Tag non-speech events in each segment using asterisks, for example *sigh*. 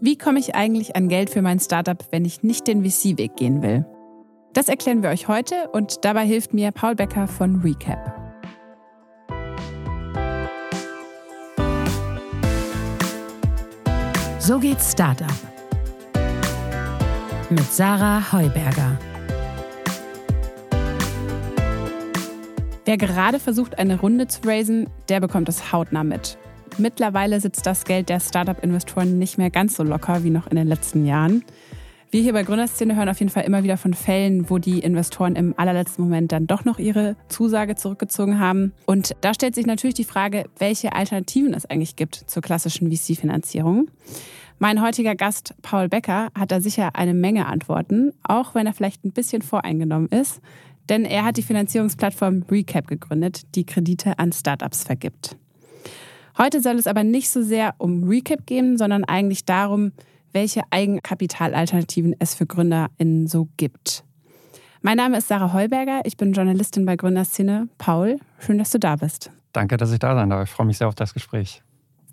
Wie komme ich eigentlich an Geld für mein Startup, wenn ich nicht den VC-Weg gehen will? Das erklären wir euch heute und dabei hilft mir Paul Becker von Recap. So geht's Startup. Mit Sarah Heuberger. Wer gerade versucht, eine Runde zu raisen, der bekommt es hautnah mit. Mittlerweile sitzt das Geld der Startup-Investoren nicht mehr ganz so locker wie noch in den letzten Jahren. Wir hier bei Gründerszene hören auf jeden Fall immer wieder von Fällen, wo die Investoren im allerletzten Moment dann doch noch ihre Zusage zurückgezogen haben. Und da stellt sich natürlich die Frage, welche Alternativen es eigentlich gibt zur klassischen VC-Finanzierung. Mein heutiger Gast Paul Becker hat da sicher eine Menge Antworten, auch wenn er vielleicht ein bisschen voreingenommen ist. Denn er hat die Finanzierungsplattform Recap gegründet, die Kredite an Startups vergibt. Heute soll es aber nicht so sehr um Recap gehen, sondern eigentlich darum, welche Eigenkapitalalternativen es für GründerInnen so gibt. Mein Name ist Sarah Heuberger, ich bin Journalistin bei Gründerszene. Paul, schön, dass du da bist. Danke, dass ich da sein darf. Ich freue mich sehr auf das Gespräch.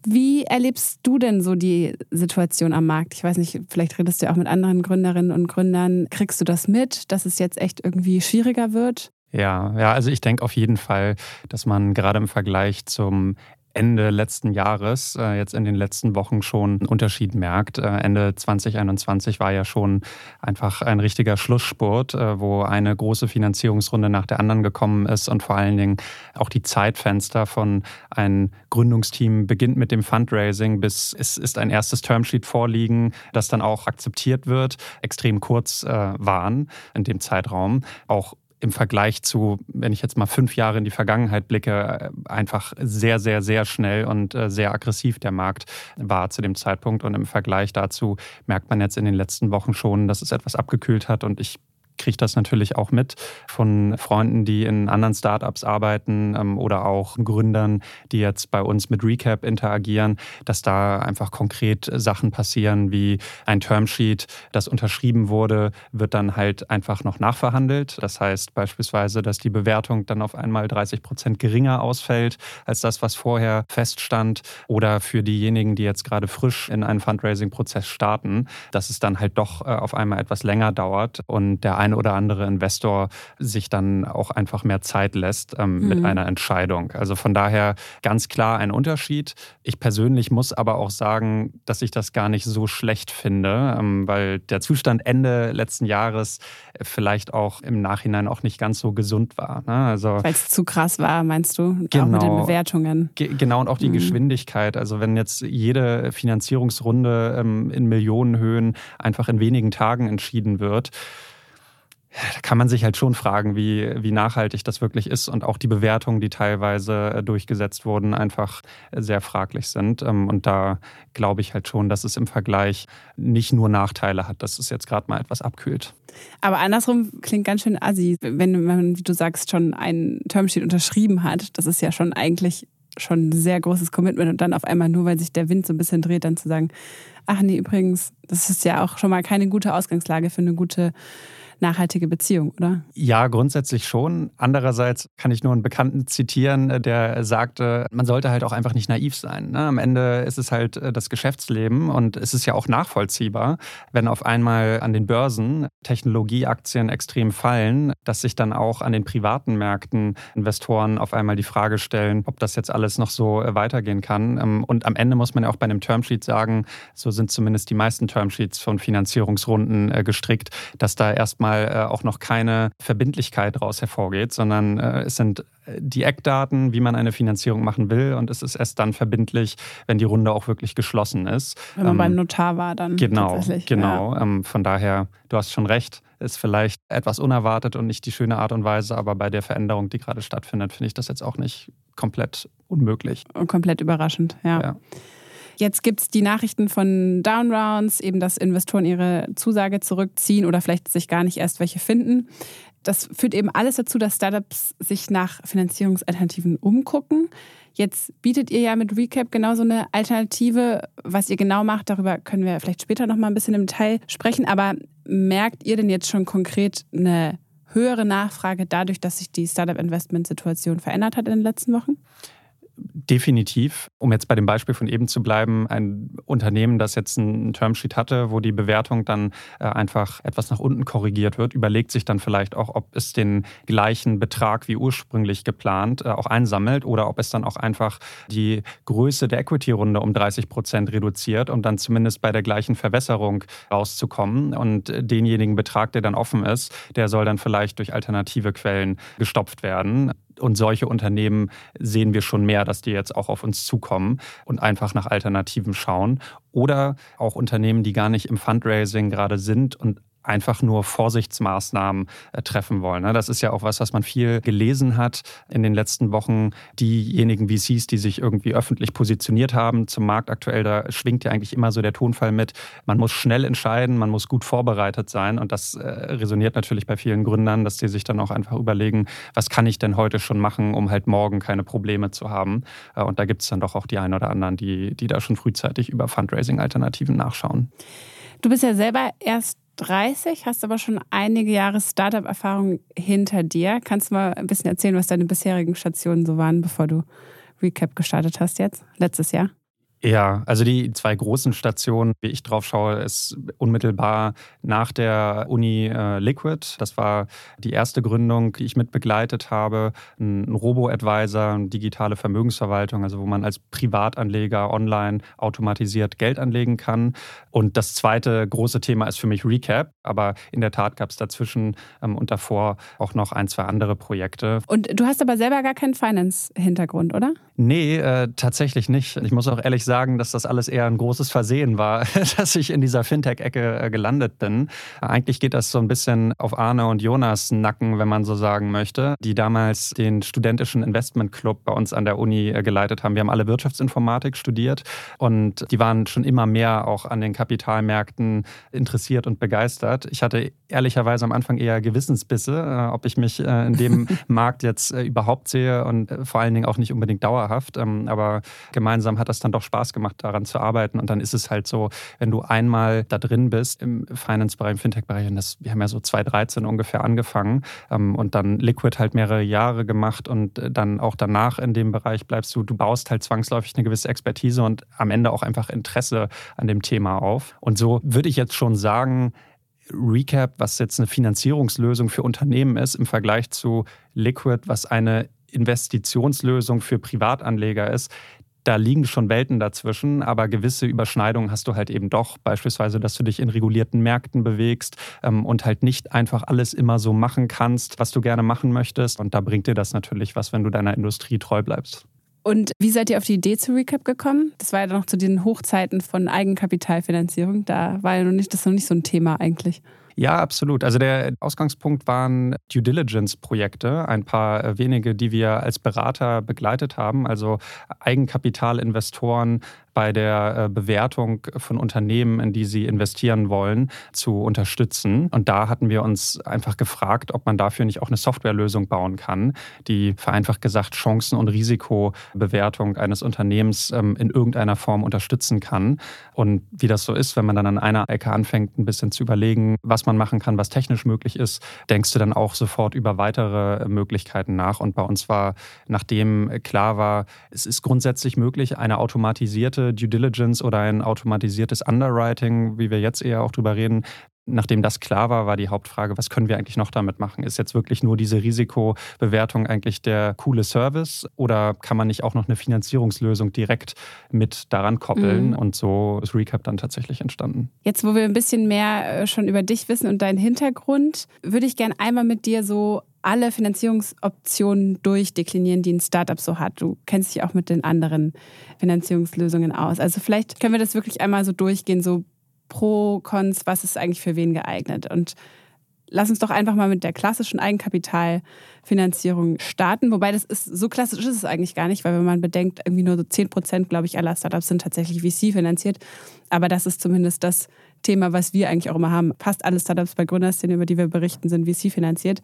Wie erlebst du denn so die Situation am Markt? Ich weiß nicht, vielleicht redest du ja auch mit anderen Gründerinnen und Gründern. Kriegst du das mit, dass es jetzt echt irgendwie schwieriger wird? Ja, ja, also ich denke auf jeden Fall, dass man gerade im Vergleich zum Ende letzten Jahres, äh, jetzt in den letzten Wochen schon einen Unterschied merkt. Äh, Ende 2021 war ja schon einfach ein richtiger Schlussspurt, äh, wo eine große Finanzierungsrunde nach der anderen gekommen ist und vor allen Dingen auch die Zeitfenster von ein Gründungsteam beginnt mit dem Fundraising bis es ist ein erstes Termsheet vorliegen, das dann auch akzeptiert wird, extrem kurz waren in dem Zeitraum. Auch im Vergleich zu, wenn ich jetzt mal fünf Jahre in die Vergangenheit blicke, äh, einfach sehr, sehr, sehr schnell und äh, sehr aggressiv der Markt war zu dem Zeitpunkt. Und im Vergleich dazu merkt man jetzt in den letzten Wochen schon, dass es etwas abgekühlt hat. Und ich kriege das natürlich auch mit von Freunden, die in anderen Startups arbeiten ähm, oder auch Gründern, die jetzt bei uns mit Recap interagieren, dass da einfach konkret Sachen passieren wie ein Termsheet, das unterschrieben wurde, wird dann halt einfach noch nachverhandelt. Das heißt beispielsweise, dass die Bewertung dann auf einmal 30 Prozent geringer ausfällt als das, was vorher feststand. Oder für diejenigen, die jetzt gerade frisch in einen Fundraising-Prozess starten, dass es dann halt doch äh, auf einmal etwas länger dauert und der ein oder andere Investor sich dann auch einfach mehr Zeit lässt ähm, mhm. mit einer Entscheidung. Also von daher ganz klar ein Unterschied. Ich persönlich muss aber auch sagen, dass ich das gar nicht so schlecht finde, ähm, weil der Zustand Ende letzten Jahres vielleicht auch im Nachhinein auch nicht ganz so gesund war. Ne? Also, weil es zu krass war, meinst du? Genau, auch mit den genau. Bewertungen. Ge genau, und auch die mhm. Geschwindigkeit. Also wenn jetzt jede Finanzierungsrunde ähm, in Millionenhöhen einfach in wenigen Tagen entschieden wird, da kann man sich halt schon fragen, wie, wie nachhaltig das wirklich ist und auch die Bewertungen, die teilweise äh, durchgesetzt wurden, einfach sehr fraglich sind. Ähm, und da glaube ich halt schon, dass es im Vergleich nicht nur Nachteile hat, dass es jetzt gerade mal etwas abkühlt. Aber andersrum klingt ganz schön assi, wenn man, wie du sagst, schon ein Termsheet unterschrieben hat. Das ist ja schon eigentlich schon ein sehr großes Commitment und dann auf einmal nur, weil sich der Wind so ein bisschen dreht, dann zu sagen, ach nee, übrigens, das ist ja auch schon mal keine gute Ausgangslage für eine gute nachhaltige Beziehung, oder? Ja, grundsätzlich schon. Andererseits kann ich nur einen Bekannten zitieren, äh, der sagte, man sollte halt auch einfach nicht naiv sein. Ne? Am Ende ist es halt äh, das Geschäftsleben und es ist ja auch nachvollziehbar, wenn auf einmal an den Börsen Technologieaktien extrem fallen, dass sich dann auch an den privaten Märkten Investoren auf einmal die Frage stellen, ob das jetzt alles noch so äh, weitergehen kann. Ähm, und am Ende muss man ja auch bei einem Termsheet sagen, so sind zumindest die meisten Termsheets von Finanzierungsrunden gestrickt, dass da erstmal erstmal äh, auch noch keine Verbindlichkeit daraus hervorgeht, sondern äh, es sind äh, die Eckdaten, wie man eine Finanzierung machen will und es ist erst dann verbindlich, wenn die Runde auch wirklich geschlossen ist. Wenn man ähm, beim Notar war dann. Genau, genau. Ja. Ähm, von daher, du hast schon recht, ist vielleicht etwas unerwartet und nicht die schöne Art und Weise, aber bei der Veränderung, die gerade stattfindet, finde ich das jetzt auch nicht komplett unmöglich. Und komplett überraschend, ja. ja. Jetzt gibt es die Nachrichten von Downrounds, eben dass Investoren ihre Zusage zurückziehen oder vielleicht sich gar nicht erst welche finden. Das führt eben alles dazu, dass Startups sich nach Finanzierungsalternativen umgucken. Jetzt bietet ihr ja mit Recap genauso eine Alternative. Was ihr genau macht, darüber können wir vielleicht später noch mal ein bisschen im Detail sprechen. Aber merkt ihr denn jetzt schon konkret eine höhere Nachfrage dadurch, dass sich die Startup-Investment-Situation verändert hat in den letzten Wochen? Definitiv. Um jetzt bei dem Beispiel von eben zu bleiben, ein Unternehmen, das jetzt einen Termsheet hatte, wo die Bewertung dann äh, einfach etwas nach unten korrigiert wird, überlegt sich dann vielleicht auch, ob es den gleichen Betrag wie ursprünglich geplant äh, auch einsammelt oder ob es dann auch einfach die Größe der Equity-Runde um 30 Prozent reduziert, um dann zumindest bei der gleichen Verwässerung rauszukommen. Und denjenigen Betrag, der dann offen ist, der soll dann vielleicht durch alternative Quellen gestopft werden. Und solche Unternehmen sehen wir schon mehr, dass die jetzt auch auf uns zukommen und einfach nach Alternativen schauen. Oder auch Unternehmen, die gar nicht im Fundraising gerade sind und einfach nur Vorsichtsmaßnahmen äh, treffen wollen. Ne? Das ist ja auch was, was man viel gelesen hat in den letzten Wochen. Diejenigen VCs, die sich irgendwie öffentlich positioniert haben zum Markt aktuell, da schwingt ja eigentlich immer so der Tonfall mit, man muss schnell entscheiden, man muss gut vorbereitet sein. Und das äh, resoniert natürlich bei vielen Gründern, dass die sich dann auch einfach überlegen, was kann ich denn heute schon machen, um halt morgen keine Probleme zu haben. Äh, und da gibt es dann doch auch die einen oder anderen, die, die da schon frühzeitig über Fundraising-Alternativen nachschauen. Du bist ja selber erst 30, hast aber schon einige Jahre Startup-Erfahrung hinter dir. Kannst du mal ein bisschen erzählen, was deine bisherigen Stationen so waren, bevor du Recap gestartet hast jetzt, letztes Jahr? Ja, also die zwei großen Stationen, wie ich drauf schaue, ist unmittelbar nach der Uni äh, Liquid. Das war die erste Gründung, die ich mitbegleitet habe. Ein, ein Robo-Advisor, digitale Vermögensverwaltung, also wo man als Privatanleger online automatisiert Geld anlegen kann. Und das zweite große Thema ist für mich Recap. Aber in der Tat gab es dazwischen ähm, und davor auch noch ein, zwei andere Projekte. Und du hast aber selber gar keinen Finance-Hintergrund, oder? Nee, äh, tatsächlich nicht. Ich muss auch ehrlich sagen, dass das alles eher ein großes Versehen war, *laughs* dass ich in dieser Fintech-Ecke äh, gelandet bin. Eigentlich geht das so ein bisschen auf Arne und Jonas Nacken, wenn man so sagen möchte, die damals den studentischen Investment Club bei uns an der Uni äh, geleitet haben. Wir haben alle Wirtschaftsinformatik studiert und die waren schon immer mehr auch an den Kapitalmärkten interessiert und begeistert. Ich hatte ehrlicherweise am Anfang eher Gewissensbisse, äh, ob ich mich in dem *laughs* Markt jetzt überhaupt sehe und vor allen Dingen auch nicht unbedingt dauerhaft. Ähm, aber gemeinsam hat das dann doch Spaß gemacht, daran zu arbeiten. Und dann ist es halt so, wenn du einmal da drin bist im Finance-Bereich, im Fintech-Bereich, und das, wir haben ja so 2013 ungefähr angefangen ähm, und dann Liquid halt mehrere Jahre gemacht und äh, dann auch danach in dem Bereich bleibst du, du baust halt zwangsläufig eine gewisse Expertise und am Ende auch einfach Interesse an dem Thema auf. Und so würde ich jetzt schon sagen, Recap, was jetzt eine Finanzierungslösung für Unternehmen ist, im Vergleich zu Liquid, was eine Investitionslösung für Privatanleger ist, da liegen schon Welten dazwischen, aber gewisse Überschneidungen hast du halt eben doch. Beispielsweise, dass du dich in regulierten Märkten bewegst ähm, und halt nicht einfach alles immer so machen kannst, was du gerne machen möchtest. Und da bringt dir das natürlich was, wenn du deiner Industrie treu bleibst. Und wie seid ihr auf die Idee zu Recap gekommen? Das war ja noch zu den Hochzeiten von Eigenkapitalfinanzierung. Da war ja noch nicht, das noch nicht so ein Thema eigentlich. Ja, absolut. Also der Ausgangspunkt waren Due Diligence-Projekte, ein paar wenige, die wir als Berater begleitet haben, also Eigenkapitalinvestoren bei der äh, Bewertung von Unternehmen, in die sie investieren wollen, zu unterstützen. Und da hatten wir uns einfach gefragt, ob man dafür nicht auch eine Softwarelösung bauen kann, die vereinfacht gesagt Chancen- und Risikobewertung eines Unternehmens ähm, in irgendeiner Form unterstützen kann. Und wie das so ist, wenn man dann an einer Ecke anfängt, ein bisschen zu überlegen, was man machen kann, was technisch möglich ist, denkst du dann auch sofort über weitere Möglichkeiten nach. Und bei uns war, nachdem klar war, es ist grundsätzlich möglich, eine automatisierte Due Diligence oder ein automatisiertes Underwriting, wie wir jetzt eher auch drüber reden, Nachdem das klar war, war die Hauptfrage, was können wir eigentlich noch damit machen? Ist jetzt wirklich nur diese Risikobewertung eigentlich der coole Service oder kann man nicht auch noch eine Finanzierungslösung direkt mit daran koppeln? Mhm. Und so ist Recap dann tatsächlich entstanden. Jetzt, wo wir ein bisschen mehr äh, schon über dich wissen und deinen Hintergrund, würde ich gerne einmal mit dir so alle Finanzierungsoptionen durchdeklinieren, die ein Startup so hat. Du kennst dich auch mit den anderen Finanzierungslösungen aus. Also vielleicht können wir das wirklich einmal so durchgehen, so Pro, Cons, was ist eigentlich für wen geeignet. Und lass uns doch einfach mal mit der klassischen Eigenkapitalfinanzierung starten. Wobei das ist, so klassisch ist es eigentlich gar nicht, weil wenn man bedenkt, irgendwie nur so 10 Prozent, glaube ich, aller Startups sind tatsächlich VC finanziert. Aber das ist zumindest das Thema, was wir eigentlich auch immer haben. Fast alle Startups bei Gründerszene, über die wir berichten, sind VC finanziert.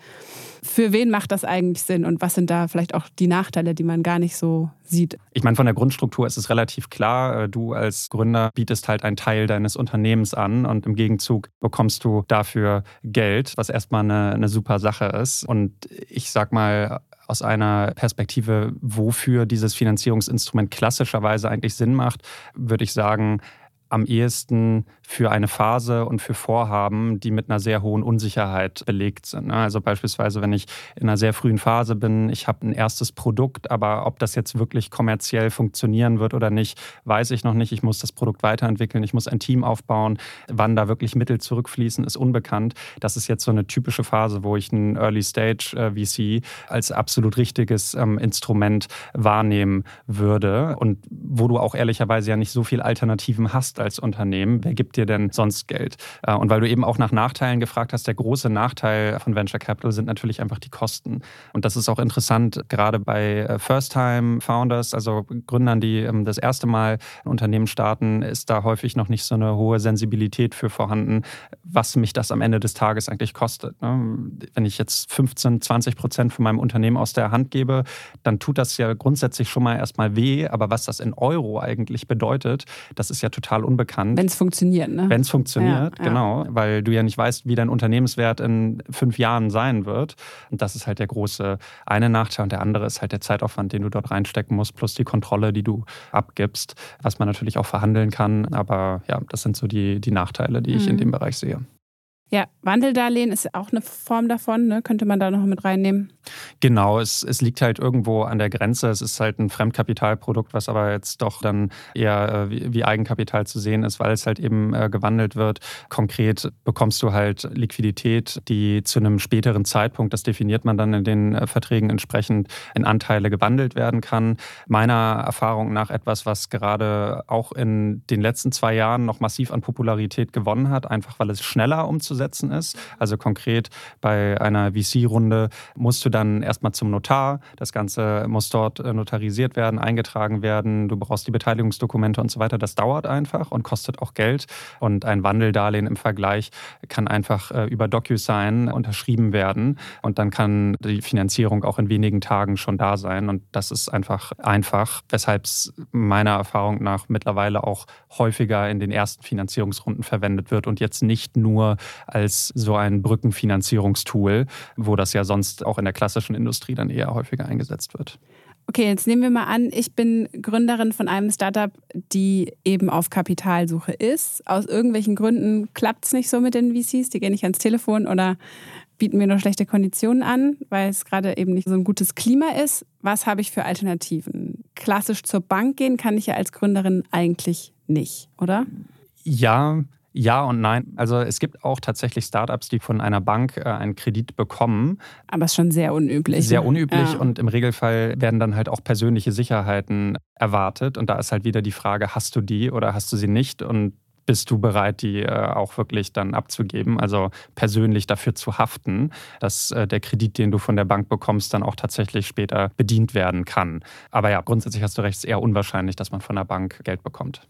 Für wen macht das eigentlich Sinn und was sind da vielleicht auch die Nachteile, die man gar nicht so sieht? Ich meine, von der Grundstruktur ist es relativ klar. Äh, du als Gründer bietest halt einen Teil deines Unternehmens an und im Gegenzug bekommst du dafür Geld, was erstmal eine, eine super Sache ist. Und ich sag mal, aus einer Perspektive, wofür dieses Finanzierungsinstrument klassischerweise eigentlich Sinn macht, würde ich sagen, am ehesten für eine Phase und für Vorhaben, die mit einer sehr hohen Unsicherheit belegt sind. Ne? Also beispielsweise, wenn ich in einer sehr frühen Phase bin, ich habe ein erstes Produkt, aber ob das jetzt wirklich kommerziell funktionieren wird oder nicht, weiß ich noch nicht. Ich muss das Produkt weiterentwickeln, ich muss ein Team aufbauen. Wann da wirklich Mittel zurückfließen, ist unbekannt. Das ist jetzt so eine typische Phase, wo ich ein Early Stage äh, VC als absolut richtiges ähm, Instrument wahrnehmen würde und wo du auch ehrlicherweise ja nicht so viele Alternativen hast als Unternehmen. Wer gibt dir denn sonst Geld? Äh, und weil du eben auch nach Nachteilen gefragt hast, der große Nachteil von Venture Capital sind natürlich einfach die Kosten. Und das ist auch interessant, gerade bei äh, First-Time-Founders, also Gründern, die ähm, das erste Mal ein Unternehmen starten, ist da häufig noch nicht so eine hohe Sensibilität für vorhanden, was mich das am Ende des Tages eigentlich kostet. Ne? Wenn ich jetzt 15, 20 Prozent von meinem Unternehmen aus der Hand gebe, dann tut das ja grundsätzlich schon mal erstmal weh. Aber was das in Euro eigentlich bedeutet, das ist ja total unbekannt. Wenn es funktioniert, ne? Wenn es funktioniert, ja, genau. Ja. Weil du ja nicht weißt, wie dein Unternehmenswert in fünf Jahren sein wird. Und das ist halt der große eine Nachteil. Und der andere ist halt der Zeitaufwand, den du dort reinstecken musst, plus die Kontrolle, die du abgibst, was man natürlich auch verhandeln kann. Aber ja, das sind so die, die Nachteile, die ich in mhm. dem Bereich sehe. Ja, Wandeldarlehen ist auch eine Form davon, ne? könnte man da noch mit reinnehmen. Genau, es, es liegt halt irgendwo an der Grenze. Es ist halt ein Fremdkapitalprodukt, was aber jetzt doch dann eher äh, wie, wie, Eigenkapital zu sehen ist, weil es halt eben äh, gewandelt wird. Konkret bekommst du halt Liquidität, die zu einem späteren Zeitpunkt, das definiert man dann in den äh, Verträgen entsprechend, in Anteile gewandelt werden kann. Meiner Erfahrung nach etwas, was gerade auch in den letzten zwei Jahren noch massiv an Popularität gewonnen hat, einfach weil es schneller umzusetzen umzusetzen ist. Also konkret bei einer VC-Runde musst du dann erstmal zum Notar. Das Ganze muss dort äh, notarisiert werden, eingetragen werden. Du brauchst die Beteiligungsdokumente und so weiter. Das dauert einfach und kostet auch Geld. Und ein Wandeldarlehen im Vergleich kann einfach äh, über DocuSign unterschrieben werden. Und dann kann die Finanzierung auch in wenigen Tagen schon da sein. Und das ist einfach einfach, weshalb es meiner Erfahrung nach mittlerweile auch häufiger in den ersten Finanzierungsrunden verwendet wird und jetzt nicht nur als so ein Brückenfinanzierungstool, wo das ja sonst auch in der klassischen Industrie dann eher häufiger eingesetzt wird. Okay, jetzt nehmen wir mal an, ich bin Gründerin von einem Startup, die eben auf Kapitalsuche ist. Aus irgendwelchen Gründen klappt es nicht so mit den VCs, die gehen nicht ans Telefon oder bieten mir nur schlechte Konditionen an, weil es gerade eben nicht so ein gutes Klima ist. Was habe ich für Alternativen? Klassisch zur Bank gehen kann ich ja als Gründerin eigentlich nicht, oder? Ja, ja und nein. Also es gibt auch tatsächlich Startups, die von einer Bank äh, einen Kredit bekommen. Aber es ist schon sehr unüblich. Sehr ne? unüblich ja. und im Regelfall werden dann halt auch persönliche Sicherheiten erwartet. Und da ist halt wieder die Frage, hast du die oder hast du sie nicht? Und bist du bereit, die äh, auch wirklich dann abzugeben, also persönlich dafür zu haften, dass äh, der Kredit, den du von der Bank bekommst, dann auch tatsächlich später bedient werden kann. Aber ja, grundsätzlich hast du recht, es ist eher unwahrscheinlich, dass man von der Bank Geld bekommt.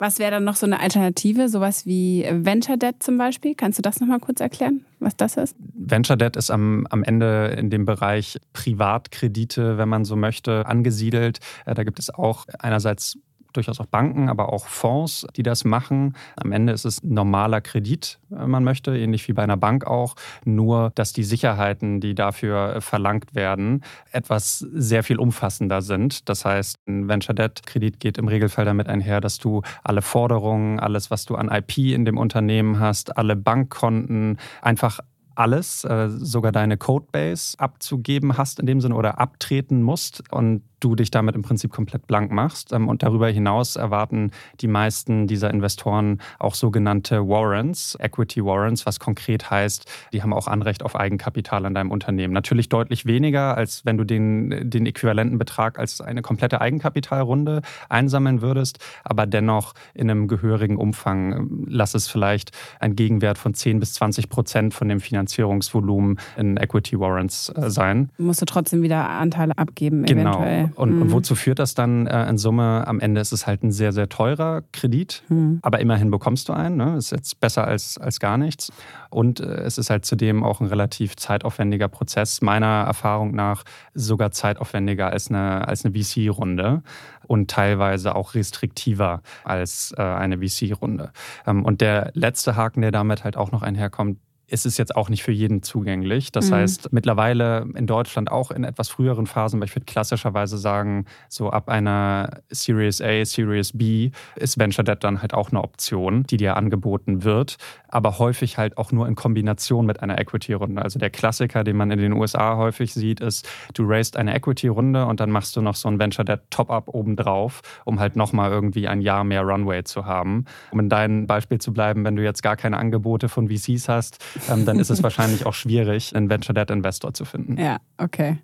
Was wäre dann noch so eine Alternative, sowas wie Venture Debt zum Beispiel? Kannst du das nochmal kurz erklären, was das ist? Venture Debt ist am, am Ende in dem Bereich Privatkredite, wenn man so möchte, angesiedelt. Äh, da gibt es auch einerseits durchaus auch Banken, aber auch Fonds, die das machen. Am Ende ist es normaler Kredit, wenn man möchte, ähnlich wie bei einer Bank auch, nur dass die Sicherheiten, die dafür verlangt werden, etwas sehr viel umfassender sind. Das heißt, ein Venture Debt Kredit geht im Regelfall damit einher, dass du alle Forderungen, alles, was du an IP in dem Unternehmen hast, alle Bankkonten, einfach alles, äh, sogar deine Codebase abzugeben hast in dem Sinne oder abtreten musst. Und du dich damit im Prinzip komplett blank machst. Ähm, und darüber hinaus erwarten die meisten dieser Investoren auch sogenannte Warrants, Equity Warrants, was konkret heißt, die haben auch Anrecht auf Eigenkapital an deinem Unternehmen. Natürlich deutlich weniger, als wenn du den, den äquivalenten Betrag als eine komplette Eigenkapitalrunde einsammeln würdest, aber dennoch in einem gehörigen Umfang. Lass es vielleicht ein Gegenwert von 10 bis 20 Prozent von dem Finanzierungsvolumen in Equity Warrants äh, sein. Musst du trotzdem wieder Anteile abgeben, genau. eventuell. Und, mhm. und, wozu führt das dann äh, in Summe? Am Ende ist es halt ein sehr, sehr teurer Kredit, mhm. aber immerhin bekommst du einen. Ne? Ist jetzt besser als, als gar nichts. Und äh, es ist halt zudem auch ein relativ zeitaufwendiger Prozess, meiner Erfahrung nach sogar zeitaufwendiger als eine, als eine VC-Runde und teilweise auch restriktiver als äh, eine VC-Runde. Ähm, und der letzte Haken, der damit halt auch noch einherkommt, ist es jetzt auch nicht für jeden zugänglich. Das mhm. heißt, mittlerweile in Deutschland auch in etwas früheren Phasen, weil ich würde klassischerweise sagen, so ab einer Series A, Series B ist Venture Debt dann halt auch eine Option, die dir angeboten wird, aber häufig halt auch nur in Kombination mit einer Equity-Runde. Also der Klassiker, den man in den USA häufig sieht, ist, du raised eine Equity-Runde und dann machst du noch so ein Venture Debt Top-Up obendrauf, um halt nochmal irgendwie ein Jahr mehr Runway zu haben. Um in deinem Beispiel zu bleiben, wenn du jetzt gar keine Angebote von VCs hast, ähm, dann ist es wahrscheinlich auch schwierig, einen Venture Debt Investor zu finden. Ja, okay.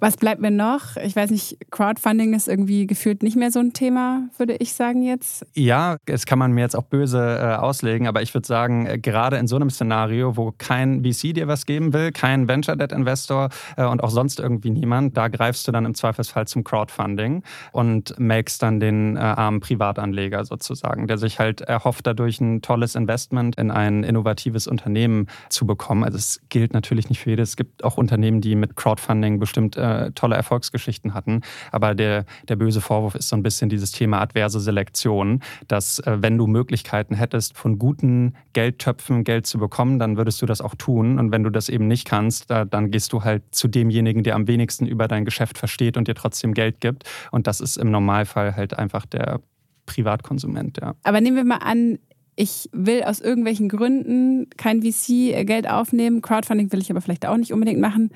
Was bleibt mir noch? Ich weiß nicht, Crowdfunding ist irgendwie gefühlt nicht mehr so ein Thema, würde ich sagen jetzt. Ja, das kann man mir jetzt auch böse äh, auslegen, aber ich würde sagen, äh, gerade in so einem Szenario, wo kein VC dir was geben will, kein Venture Debt Investor äh, und auch sonst irgendwie niemand, da greifst du dann im Zweifelsfall zum Crowdfunding und melkst dann den äh, armen Privatanleger sozusagen, der sich halt erhofft, dadurch ein tolles Investment in ein innovatives Unternehmen zu bekommen. Also es gilt natürlich nicht für jedes. Es gibt auch Unternehmen, die mit Crowdfunding bestimmt äh, äh, tolle Erfolgsgeschichten hatten. Aber der, der böse Vorwurf ist so ein bisschen dieses Thema adverse Selektion, dass äh, wenn du Möglichkeiten hättest, von guten Geldtöpfen Geld zu bekommen, dann würdest du das auch tun. Und wenn du das eben nicht kannst, da, dann gehst du halt zu demjenigen, der am wenigsten über dein Geschäft versteht und dir trotzdem Geld gibt. Und das ist im Normalfall halt einfach der Privatkonsument. Ja. Aber nehmen wir mal an, ich will aus irgendwelchen Gründen kein VC-Geld aufnehmen. Crowdfunding will ich aber vielleicht auch nicht unbedingt machen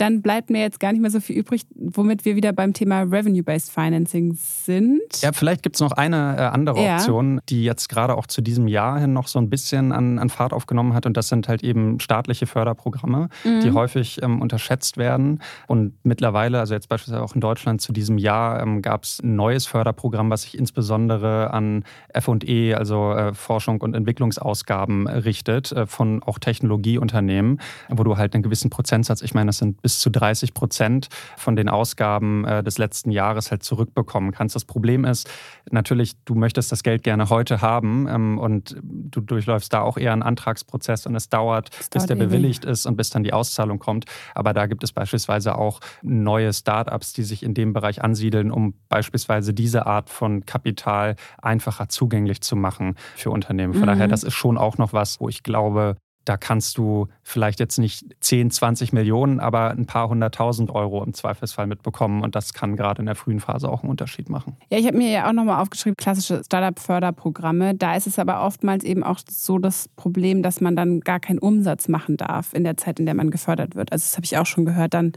dann bleibt mir jetzt gar nicht mehr so viel übrig, womit wir wieder beim Thema Revenue-Based Financing sind. Ja, vielleicht gibt es noch eine äh, andere ja. Option, die jetzt gerade auch zu diesem Jahr hin noch so ein bisschen an, an Fahrt aufgenommen hat. Und das sind halt eben staatliche Förderprogramme, mhm. die häufig ähm, unterschätzt werden. Und mittlerweile, also jetzt beispielsweise auch in Deutschland zu diesem Jahr, ähm, gab es ein neues Förderprogramm, was sich insbesondere an FE, also äh, Forschung und Entwicklungsausgaben richtet, äh, von auch Technologieunternehmen, wo du halt einen gewissen Prozentsatz, ich meine, das sind bis zu 30 Prozent von den Ausgaben äh, des letzten Jahres halt zurückbekommen kannst. Das Problem ist natürlich, du möchtest das Geld gerne heute haben ähm, und du durchläufst da auch eher einen Antragsprozess und es dauert, das bis dauert der bewilligt ist und bis dann die Auszahlung kommt. Aber da gibt es beispielsweise auch neue Startups, die sich in dem Bereich ansiedeln, um beispielsweise diese Art von Kapital einfacher zugänglich zu machen für Unternehmen. Von mhm. daher, das ist schon auch noch was, wo ich glaube, da kannst du vielleicht jetzt nicht 10, 20 Millionen, aber ein paar hunderttausend Euro im Zweifelsfall mitbekommen. Und das kann gerade in der frühen Phase auch einen Unterschied machen. Ja, ich habe mir ja auch nochmal aufgeschrieben, klassische Startup-Förderprogramme. Da ist es aber oftmals eben auch so das Problem, dass man dann gar keinen Umsatz machen darf in der Zeit, in der man gefördert wird. Also das habe ich auch schon gehört. Dann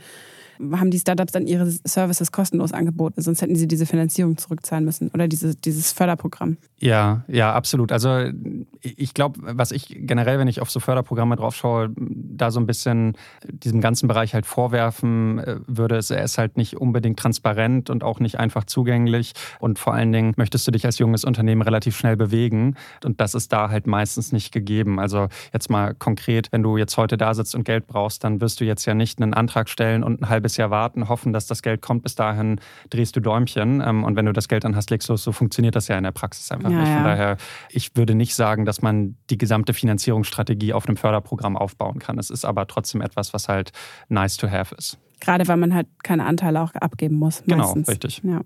haben die Startups dann ihre Services kostenlos angeboten, sonst hätten sie diese Finanzierung zurückzahlen müssen oder diese, dieses Förderprogramm. Ja, ja, absolut. Also ich glaube, was ich generell, wenn ich auf so Förderprogramme drauf schaue, da so ein bisschen diesem ganzen Bereich halt vorwerfen äh, würde, ist, er ist halt nicht unbedingt transparent und auch nicht einfach zugänglich. Und vor allen Dingen möchtest du dich als junges Unternehmen relativ schnell bewegen. Und das ist da halt meistens nicht gegeben. Also jetzt mal konkret, wenn du jetzt heute da sitzt und Geld brauchst, dann wirst du jetzt ja nicht einen Antrag stellen und ein halbes halbes Jahr warten, hoffen, dass das Geld kommt. Bis dahin drehst du Däumchen. Ähm, und wenn du das Geld dann hast, legst du So funktioniert das ja in der Praxis einfach ja, nicht. Von ja. daher, ich würde nicht sagen, dass man die gesamte Finanzierungsstrategie auf einem Förderprogramm aufbauen kann. Es ist aber trotzdem etwas, was halt nice to have ist. Gerade weil man halt keine Anteile auch abgeben muss. Genau, meistens. Genau, richtig. Ja.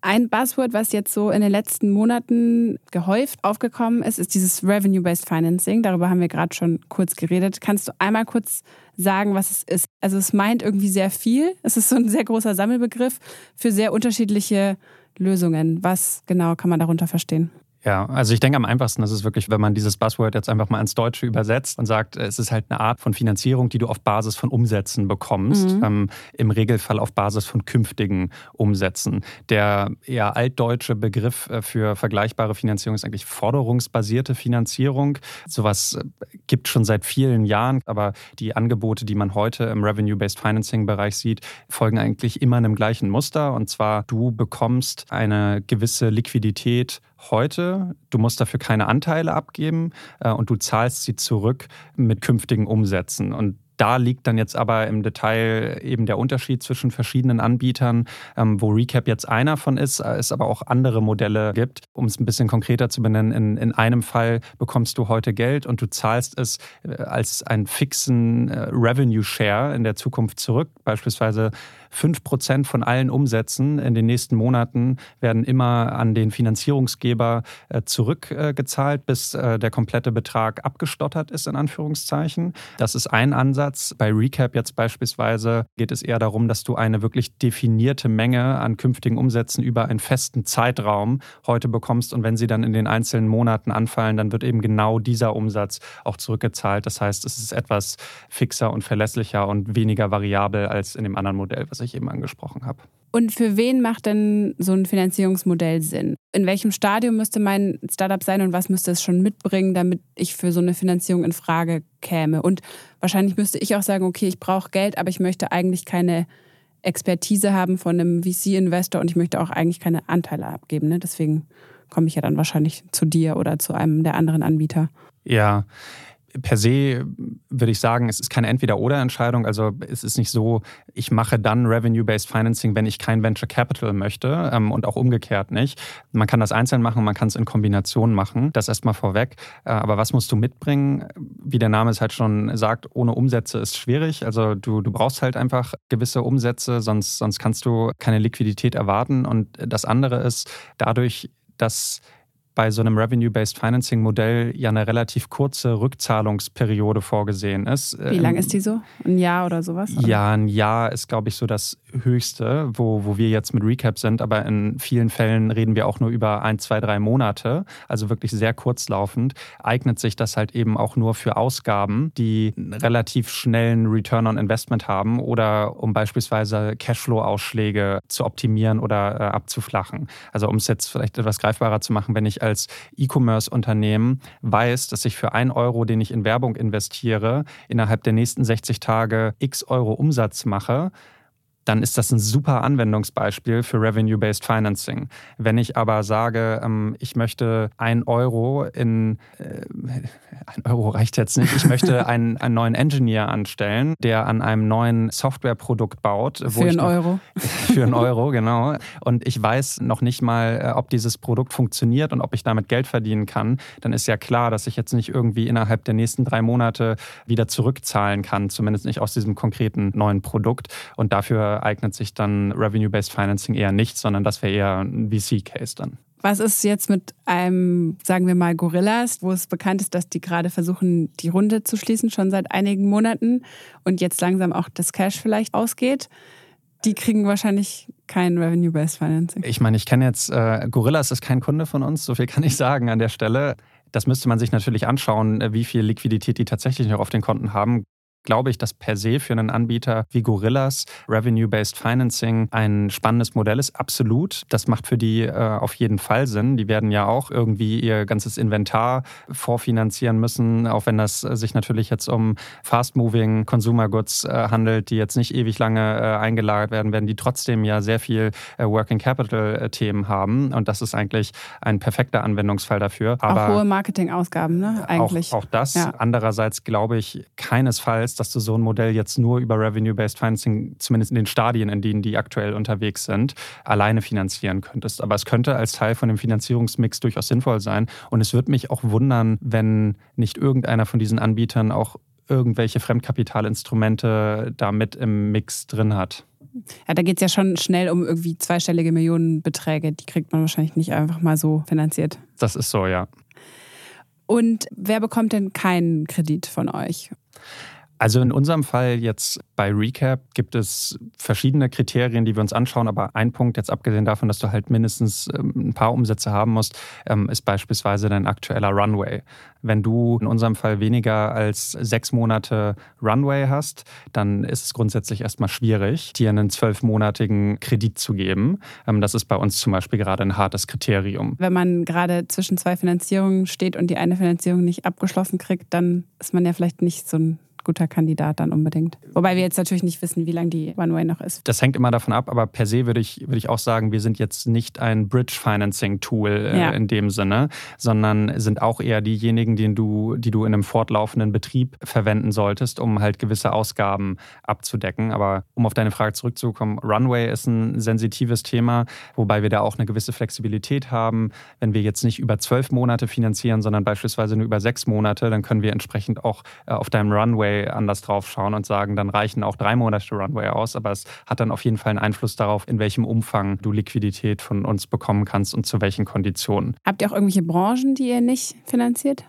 Ein Buzzword, was jetzt so in den letzten Monaten gehäuft aufgekommen ist, ist dieses Revenue-Based Financing. Darüber haben wir gerade schon kurz geredet. Kannst du einmal kurz sagen, was es ist? Also es meint irgendwie sehr viel. Es ist so ein sehr großer Sammelbegriff für sehr unterschiedliche Lösungen. Was genau kann man darunter verstehen? Ja, also ich denke am einfachsten ist es wirklich, wenn man dieses Buzzword jetzt einfach mal ins Deutsche übersetzt und sagt, es ist halt eine Art von Finanzierung, die du auf Basis von Umsätzen bekommst, mhm. ähm, im Regelfall auf Basis von künftigen Umsätzen. Der eher altdeutsche Begriff äh, für vergleichbare Finanzierung ist eigentlich forderungsbasierte Finanzierung. Sowas äh, gibt schon seit vielen Jahren, aber die Angebote, die man heute im Revenue-Based Financing-Bereich sieht, folgen eigentlich immer einem gleichen Muster. Und zwar, du bekommst eine gewisse Liquidität heute. Du musst dafür keine Anteile abgeben äh, und du zahlst sie zurück mit künftigen Umsätzen. Und da liegt dann jetzt aber im Detail eben der Unterschied zwischen verschiedenen Anbietern, ähm, wo Recap jetzt einer von ist, äh, es aber auch andere Modelle gibt. Um es ein bisschen konkreter zu benennen, in, in einem Fall bekommst du heute Geld und du zahlst es äh, als einen fixen äh, Revenue Share in der Zukunft zurück. Beispielsweise fünf Prozent von allen Umsätzen in den nächsten Monaten werden immer an den Finanzierungsgeber äh, zurückgezahlt, bis äh, der komplette Betrag abgestottert ist, in Anführungszeichen. Das ist ein Ansatz. Bei Recap jetzt beispielsweise geht es eher darum, dass du eine wirklich definierte Menge an künftigen Umsätzen über einen festen Zeitraum heute bekommst. Und wenn sie dann in den einzelnen Monaten anfallen, dann wird eben genau dieser Umsatz auch zurückgezahlt. Das heißt, es ist etwas fixer und verlässlicher und weniger variabel als in dem anderen Modell, was ich eben angesprochen habe. Und für wen macht denn so ein Finanzierungsmodell Sinn? In welchem Stadium müsste mein Startup sein und was müsste es schon mitbringen, damit ich für so eine Finanzierung in Frage käme? Und wahrscheinlich müsste ich auch sagen, okay, ich brauche Geld, aber ich möchte eigentlich keine Expertise haben von einem VC-Investor und ich möchte auch eigentlich keine Anteile abgeben. Ne? Deswegen komme ich ja dann wahrscheinlich zu dir oder zu einem der anderen Anbieter. Ja, per se würde ich sagen, es ist keine Entweder-Oder-Entscheidung. Also es ist nicht so, ich mache dann Revenue-Based Financing, wenn ich kein Venture Capital möchte ähm, und auch umgekehrt nicht. Man kann das einzeln machen, man kann es in Kombination machen. Das erstmal vorweg. Äh, aber was musst du mitbringen? Wie der Name es halt schon sagt, ohne Umsätze ist schwierig. Also du, du brauchst halt einfach gewisse Umsätze, sonst, sonst kannst du keine Liquidität erwarten. Und das andere ist, dadurch, dass bei so einem Revenue-Based Financing-Modell ja eine relativ kurze Rückzahlungsperiode vorgesehen ist. Wie lang ähm, ist die so? Ein Jahr oder sowas? Oder? Ja, ein Jahr ist, glaube ich, so das höchste, wo, wo wir jetzt mit Recap sind. Aber in vielen Fällen reden wir auch nur über ein, zwei, drei Monate. Also wirklich sehr kurzlaufend. Eignet sich das halt eben auch nur für Ausgaben, die einen relativ schnellen Return on Investment haben oder um beispielsweise Cashflow-Ausschläge zu optimieren oder äh, abzuflachen. Also um es jetzt vielleicht etwas greifbarer zu machen, wenn ich als E-Commerce-Unternehmen weiß, dass ich für einen Euro, den ich in Werbung investiere, innerhalb der nächsten 60 Tage x Euro Umsatz mache, dann ist das ein super Anwendungsbeispiel für Revenue-Based Financing. Wenn ich aber sage, ähm, ich möchte ein Euro in, äh, *laughs* ein Euro reicht jetzt nicht, ich möchte *laughs* einen, einen neuen Engineer anstellen, der an einem neuen Softwareprodukt baut. *laughs* Für einen Euro. Für einen Euro, genau. Und ich weiß noch nicht mal, äh, ob dieses Produkt funktioniert und ob ich damit Geld verdienen kann, dann ist ja klar, dass ich jetzt nicht irgendwie innerhalb der nächsten drei Monate wieder zurückzahlen kann, zumindest nicht aus diesem konkreten neuen Produkt. Und dafür eignet sich dann Revenue-Based Financing eher nicht, sondern das wäre eher ein VC-Case dann. Was ist jetzt mit einem, sagen wir mal, Gorillas, wo es bekannt ist, dass die gerade versuchen, die Runde zu schließen, schon seit einigen Monaten und jetzt langsam auch das Cash vielleicht ausgeht? Die kriegen wahrscheinlich kein Revenue-Based Financing. Ich meine, ich kenne jetzt, äh, Gorillas ist kein Kunde von uns, so viel kann ich sagen an der Stelle. Das müsste man sich natürlich anschauen, wie viel Liquidität die tatsächlich noch auf den Konten haben glaube ich, dass per se für einen Anbieter wie Gorillas Revenue-Based Financing ein spannendes Modell ist. Absolut. Das macht für die äh, auf jeden Fall Sinn. Die werden ja auch irgendwie ihr ganzes Inventar vorfinanzieren müssen, auch wenn das äh, sich natürlich jetzt um fast-moving Consumer Goods äh, handelt, die jetzt nicht ewig lange äh, eingelagert werden, werden die trotzdem ja sehr viel äh, Working Capital-Themen haben. Und das ist eigentlich ein perfekter Anwendungsfall dafür. Aber auch hohe Marketingausgaben, ne? Eigentlich. Auch, auch das. Ja. Andererseits glaube ich keinesfalls, dass du so ein Modell jetzt nur über Revenue-Based Financing, zumindest in den Stadien, in denen die aktuell unterwegs sind, alleine finanzieren könntest. Aber es könnte als Teil von dem Finanzierungsmix durchaus sinnvoll sein. Und es würde mich auch wundern, wenn nicht irgendeiner von diesen Anbietern auch irgendwelche Fremdkapitalinstrumente da mit im Mix drin hat. Ja, da geht es ja schon schnell um irgendwie zweistellige Millionenbeträge. Die kriegt man wahrscheinlich nicht einfach mal so finanziert. Das ist so, ja. Und wer bekommt denn keinen Kredit von euch? Also in unserem Fall jetzt bei Recap gibt es verschiedene Kriterien, die wir uns anschauen, aber ein Punkt, jetzt abgesehen davon, dass du halt mindestens ähm, ein paar Umsätze haben musst, ähm, ist beispielsweise dein aktueller Runway. Wenn du in unserem Fall weniger als sechs Monate Runway hast, dann ist es grundsätzlich erstmal schwierig, dir einen zwölfmonatigen Kredit zu geben. Ähm, das ist bei uns zum Beispiel gerade ein hartes Kriterium. Wenn man gerade zwischen zwei Finanzierungen steht und die eine Finanzierung nicht abgeschlossen kriegt, dann ist man ja vielleicht nicht so ein guter Kandidat dann unbedingt. Wobei wir jetzt natürlich nicht wissen, wie lange die One-Way noch ist. Das hängt immer davon ab, aber per se würde ich, würde ich auch sagen, wir sind jetzt nicht ein Bridge-Financing-Tool äh, ja. in dem Sinne, sondern sind auch eher diejenigen, die du, die du in einem fortlaufenden Betrieb verwenden solltest, um halt gewisse Ausgaben abzudecken. Aber um auf deine Frage zurückzukommen, Runway ist ein sensitives Thema, wobei wir da auch eine gewisse Flexibilität haben. Wenn wir jetzt nicht über zwölf Monate finanzieren, sondern beispielsweise nur über sechs Monate, dann können wir entsprechend auch äh, auf deinem Runway Runway anders drauf schauen und sagen, dann reichen auch drei Monate Runway aus. Aber es hat dann auf jeden Fall einen Einfluss darauf, in welchem Umfang du Liquidität von uns bekommen kannst und zu welchen Konditionen. Habt ihr auch irgendwelche Branchen, die ihr nicht finanziert?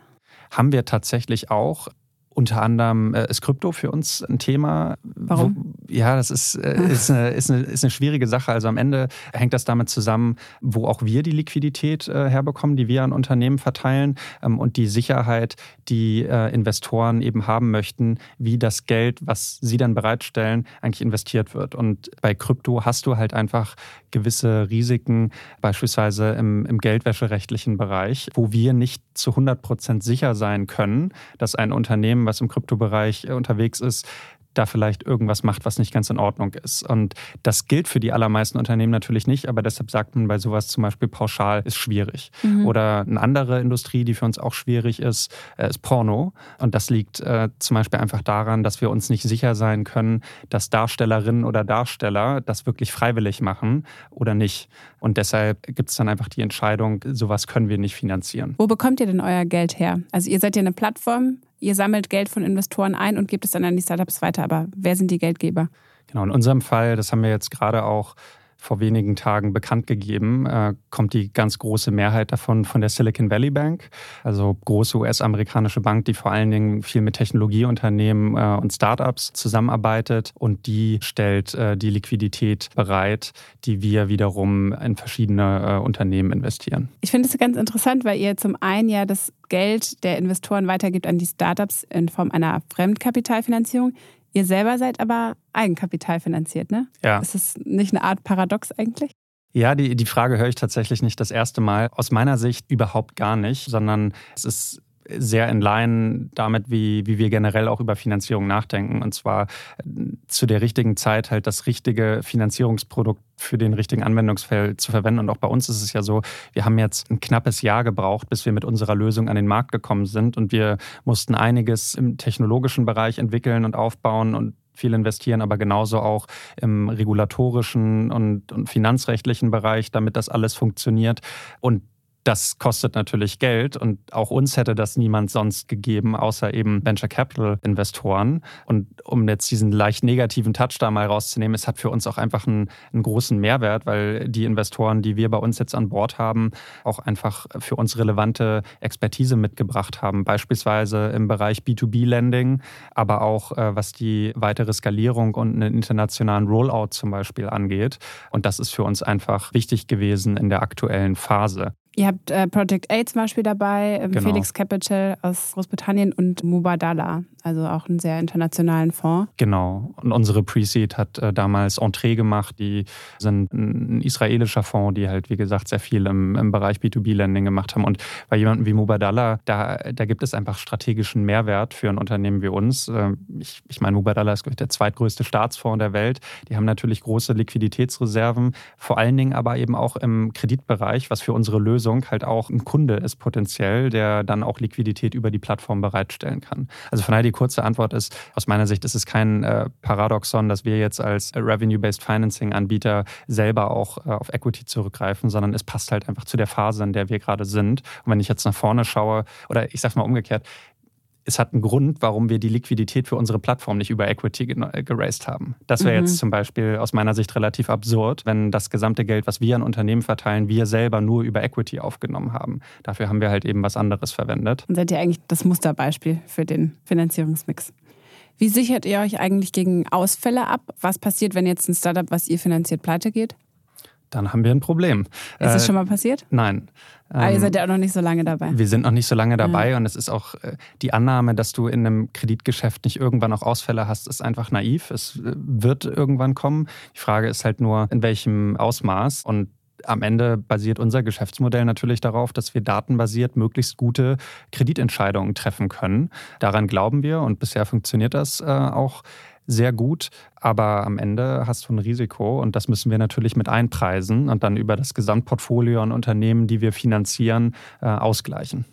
Haben wir tatsächlich auch. Unter anderem äh, ist Krypto für uns ein Thema. Warum? Wo, ja, das ist, äh, *laughs* ist, eine, ist, eine, ist eine schwierige Sache. Also am Ende hängt das damit zusammen, wo auch wir die Liquidität äh, herbekommen, die wir an Unternehmen verteilen ähm, und die Sicherheit, die äh, Investoren eben haben möchten, wie das Geld, was sie dann bereitstellen, eigentlich investiert wird. Und bei Krypto hast du halt einfach gewisse Risiken, beispielsweise im, im geldwäscherechtlichen Bereich, wo wir nicht zu 100 Prozent sicher sein können, dass ein Unternehmen, was im Kryptobereich äh, unterwegs ist, da vielleicht irgendwas macht, was nicht ganz in Ordnung ist. Und das gilt für die allermeisten Unternehmen natürlich nicht, aber deshalb sagt man bei sowas zum Beispiel pauschal, ist schwierig. Mhm. Oder eine andere Industrie, die für uns auch schwierig ist, äh, ist Porno. Und das liegt äh, zum Beispiel einfach daran, dass wir uns nicht sicher sein können, dass Darstellerinnen oder Darsteller das wirklich freiwillig machen oder nicht. Und deshalb gibt es dann einfach die Entscheidung, sowas können wir nicht finanzieren. Wo bekommt ihr denn euer Geld her? Also ihr seid ja eine Plattform, ihr sammelt Geld von Investoren ein und gebt es dann an die Startups weiter. Aber wer sind die Geldgeber? Genau, in unserem Fall, das haben wir jetzt gerade auch vor wenigen Tagen bekannt gegeben, äh, kommt die ganz große Mehrheit davon von der Silicon Valley Bank, also große US-amerikanische Bank, die vor allen Dingen viel mit Technologieunternehmen äh, und Startups zusammenarbeitet und die stellt äh, die Liquidität bereit, die wir wiederum in verschiedene äh, Unternehmen investieren. Ich finde es ganz interessant, weil ihr zum einen ja das Geld der Investoren weitergibt an die Startups in Form einer Fremdkapitalfinanzierung. Ihr selber seid aber Eigenkapital finanziert, ne? Ja. Ist das nicht eine Art Paradox eigentlich? Ja, die, die Frage höre ich tatsächlich nicht das erste Mal. Aus meiner Sicht überhaupt gar nicht, sondern es ist sehr in Line damit, wie, wie wir generell auch über Finanzierung nachdenken. Und zwar zu der richtigen Zeit halt das richtige Finanzierungsprodukt für den richtigen Anwendungsfall zu verwenden. Und auch bei uns ist es ja so, wir haben jetzt ein knappes Jahr gebraucht, bis wir mit unserer Lösung an den Markt gekommen sind. Und wir mussten einiges im technologischen Bereich entwickeln und aufbauen und viel investieren, aber genauso auch im regulatorischen und, und finanzrechtlichen Bereich, damit das alles funktioniert. Und das kostet natürlich Geld und auch uns hätte das niemand sonst gegeben, außer eben Venture Capital Investoren. Und um jetzt diesen leicht negativen Touch da mal rauszunehmen, es hat für uns auch einfach einen, einen, großen Mehrwert, weil die Investoren, die wir bei uns jetzt an Bord haben, auch einfach für uns relevante Expertise mitgebracht haben, beispielsweise im Bereich B2B-Lending, aber auch äh, was die weitere Skalierung und einen internationalen Rollout zum Beispiel angeht. Und das ist für uns einfach wichtig gewesen in der aktuellen Phase. Ihr habt äh, Project A zum Beispiel dabei, ähm, genau. Felix Capital aus Großbritannien und Mubadala, also auch einen sehr internationalen Fonds. Genau. Und unsere Pre-Seed hat äh, damals Entree gemacht. Die sind ein israelischer Fonds, die halt, wie gesagt, sehr viel im, im Bereich B2B-Lending gemacht haben. Und bei jemandem wie Mubadala, da, da gibt es einfach strategischen Mehrwert für ein Unternehmen wie uns. Äh, ich, ich meine, Mubadala ist, glaube ich, der zweitgrößte Staatsfonds der Welt. Die haben natürlich große Liquiditätsreserven, vor allen Dingen aber eben auch im Kreditbereich, was für unsere Lösung Lösung halt auch ein Kunde ist potenziell, der dann auch Liquidität über die Plattform bereitstellen kann. Also von daher die kurze Antwort ist, aus meiner Sicht ist es kein äh, Paradoxon, dass wir jetzt als Revenue-Based Financing-Anbieter selber auch äh, auf Equity zurückgreifen, sondern es passt halt einfach zu der Phase, in der wir gerade sind. Und wenn ich jetzt nach vorne schaue, oder ich sage mal umgekehrt, es hat einen Grund, warum wir die Liquidität für unsere Plattform nicht über Equity äh, geraced haben. Das wäre mhm. jetzt zum Beispiel aus meiner Sicht relativ absurd, wenn das gesamte Geld, was wir an Unternehmen verteilen, wir selber nur über Equity aufgenommen haben. Dafür haben wir halt eben was anderes verwendet. Und seid ihr eigentlich das Musterbeispiel für den Finanzierungsmix? Wie sichert ihr euch eigentlich gegen Ausfälle ab? Was passiert, wenn jetzt ein Startup, was ihr finanziert, pleite geht? Dann haben wir ein Problem. Ist das äh, schon mal passiert? Nein. Aber ah, ihr ähm, seid ja auch noch nicht so lange dabei. Wir sind noch nicht so lange dabei ja. und es ist auch äh, die Annahme, dass du in einem Kreditgeschäft nicht irgendwann auch Ausfälle hast, ist einfach naiv. Es äh, wird irgendwann kommen. Die Frage ist halt nur, in welchem Ausmaß. Und am Ende basiert unser Geschäftsmodell natürlich darauf, dass wir datenbasiert möglichst gute Kreditentscheidungen treffen können. Daran glauben wir und bisher funktioniert das auch sehr gut, aber am Ende hast du ein Risiko und das müssen wir natürlich mit einpreisen und dann über das Gesamtportfolio an Unternehmen, die wir finanzieren, äh, ausgleichen.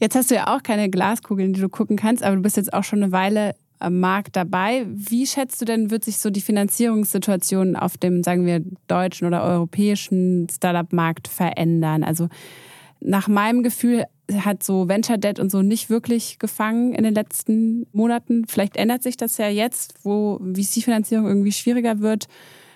Jetzt hast du ja auch keine Glaskugeln, die du gucken kannst, aber du bist jetzt auch schon eine Weile am Markt dabei. Wie schätzt du denn, wird sich so die Finanzierungssituation auf dem, sagen wir, deutschen oder europäischen Startup-Markt verändern? Also nach meinem Gefühl hat so Venture Debt und so nicht wirklich gefangen in den letzten Monaten. Vielleicht ändert sich das ja jetzt, wo VC-Finanzierung irgendwie schwieriger wird.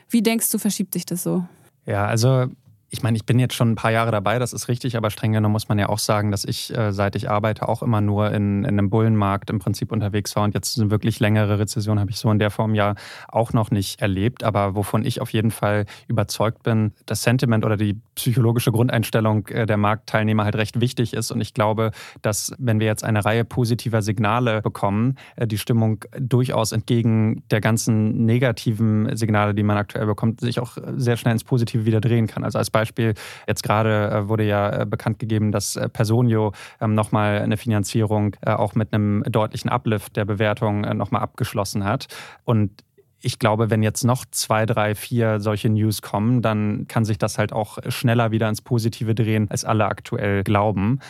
Wie denkst du, verschiebt sich das so? Ja, also ich meine, ich bin jetzt schon ein paar Jahre dabei, das ist richtig, aber streng genommen muss man ja auch sagen, dass ich, äh, seit ich arbeite, auch immer nur in, in einem Bullenmarkt im Prinzip unterwegs war. Und jetzt eine wirklich längere Rezession habe ich so in der Form ja auch noch nicht erlebt. Aber wovon ich auf jeden Fall überzeugt bin, das Sentiment oder die psychologische Grundeinstellung äh, der Marktteilnehmer halt recht wichtig ist. Und ich glaube, dass wenn wir jetzt eine Reihe positiver Signale bekommen, äh, die Stimmung durchaus entgegen der ganzen negativen Signale, die man aktuell bekommt, sich auch sehr schnell ins Positive wieder drehen kann. Also als Beispiel jetzt gerade äh, wurde ja äh, bekannt gegeben, dass äh, Personio ähm, nochmal eine Finanzierung auch mit einem deutlichen Uplift der Bewertung nochmal abgeschlossen hat. Und ich glaube, wenn jetzt noch zwei, drei, vier solche News kommen, dann kann sich das halt auch schneller wieder ins Positive drehen, als alle aktuell glauben.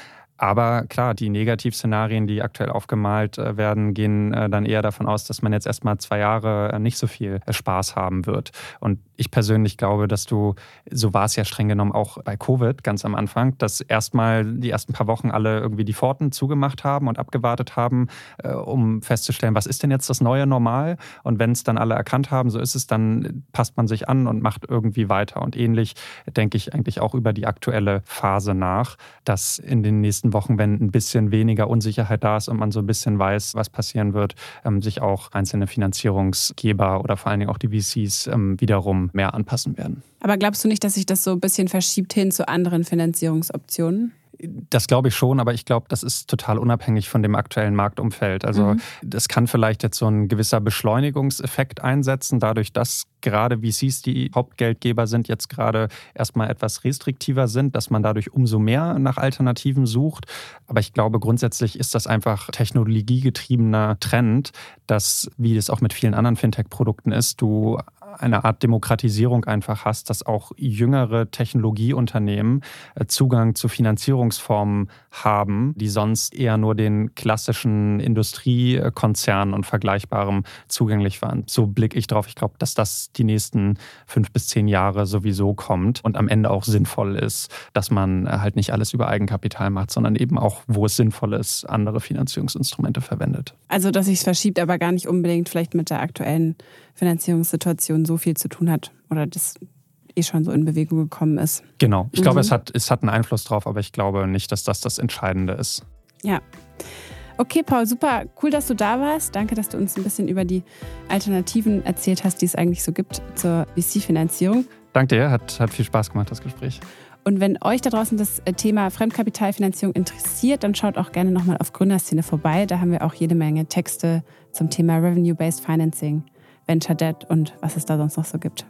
Aber klar, die Negativszenarien, die aktuell aufgemalt äh, werden, gehen äh, dann eher davon aus, dass man jetzt erstmal zwei Jahre äh, nicht so viel Spaß haben wird. Und ich persönlich glaube, dass du, so war es ja streng genommen auch bei Covid ganz am Anfang, dass erstmal die ersten paar Wochen alle irgendwie die Pforten zugemacht haben und abgewartet haben, um festzustellen, was ist denn jetzt das neue Normal? Und wenn es dann alle erkannt haben, so ist es, dann passt man sich an und macht irgendwie weiter. Und ähnlich denke ich eigentlich auch über die aktuelle Phase nach, dass in den nächsten Wochen, ein bisschen weniger Unsicherheit da ist und man so ein bisschen weiß, was passieren wird, ähm, sich auch einzelne Finanzierungsgeber oder vor allen Dingen auch die VCs ähm, wiederum mehr anpassen werden. Aber glaubst du nicht, dass sich das so ein bisschen verschiebt hin zu anderen Finanzierungsoptionen? Das glaube ich schon, aber ich glaube, das ist total unabhängig von dem aktuellen Marktumfeld. Also mhm. das kann vielleicht jetzt so ein gewisser Beschleunigungseffekt einsetzen, dadurch, dass gerade VCs, die Hauptgeldgeber sind, jetzt gerade erstmal etwas restriktiver sind, dass man dadurch umso mehr nach Alternativen sucht. Aber ich glaube, grundsätzlich ist das einfach technologiegetriebener Trend, dass, wie es auch mit vielen anderen Fintech-Produkten ist, du eine Art Demokratisierung einfach hast, dass auch jüngere Technologieunternehmen äh, Zugang zu Finanzierungsformen haben, die sonst eher nur den klassischen Industriekonzernen und Vergleichbarem zugänglich waren. So blicke ich drauf. Ich glaube, dass das die nächsten fünf bis zehn Jahre sowieso kommt und am Ende auch sinnvoll ist, dass man äh, halt nicht alles über Eigenkapital macht, sondern eben auch, wo es sinnvoll ist, andere Finanzierungsinstrumente verwendet. Also, dass sich es verschiebt, aber gar nicht unbedingt vielleicht mit der aktuellen Finanzierungssituation so viel zu tun hat oder das eh schon so in Bewegung gekommen ist. Genau. Ich mhm. glaube, es hat, es hat einen Einfluss drauf, aber ich glaube nicht, dass das das Entscheidende ist. Ja. Okay, Paul, super cool, dass du da warst. Danke, dass du uns ein bisschen über die Alternativen erzählt hast, die es eigentlich so gibt zur VC-Finanzierung. Danke dir, hat, hat viel Spaß gemacht, das Gespräch. Und wenn euch da draußen das äh, Thema Fremdkapitalfinanzierung interessiert, dann schaut auch gerne nochmal auf Gründerszene vorbei. Da haben wir auch jede Menge Texte zum Thema Revenue-Based Financing. Venture Debt und was es da sonst noch so gibt.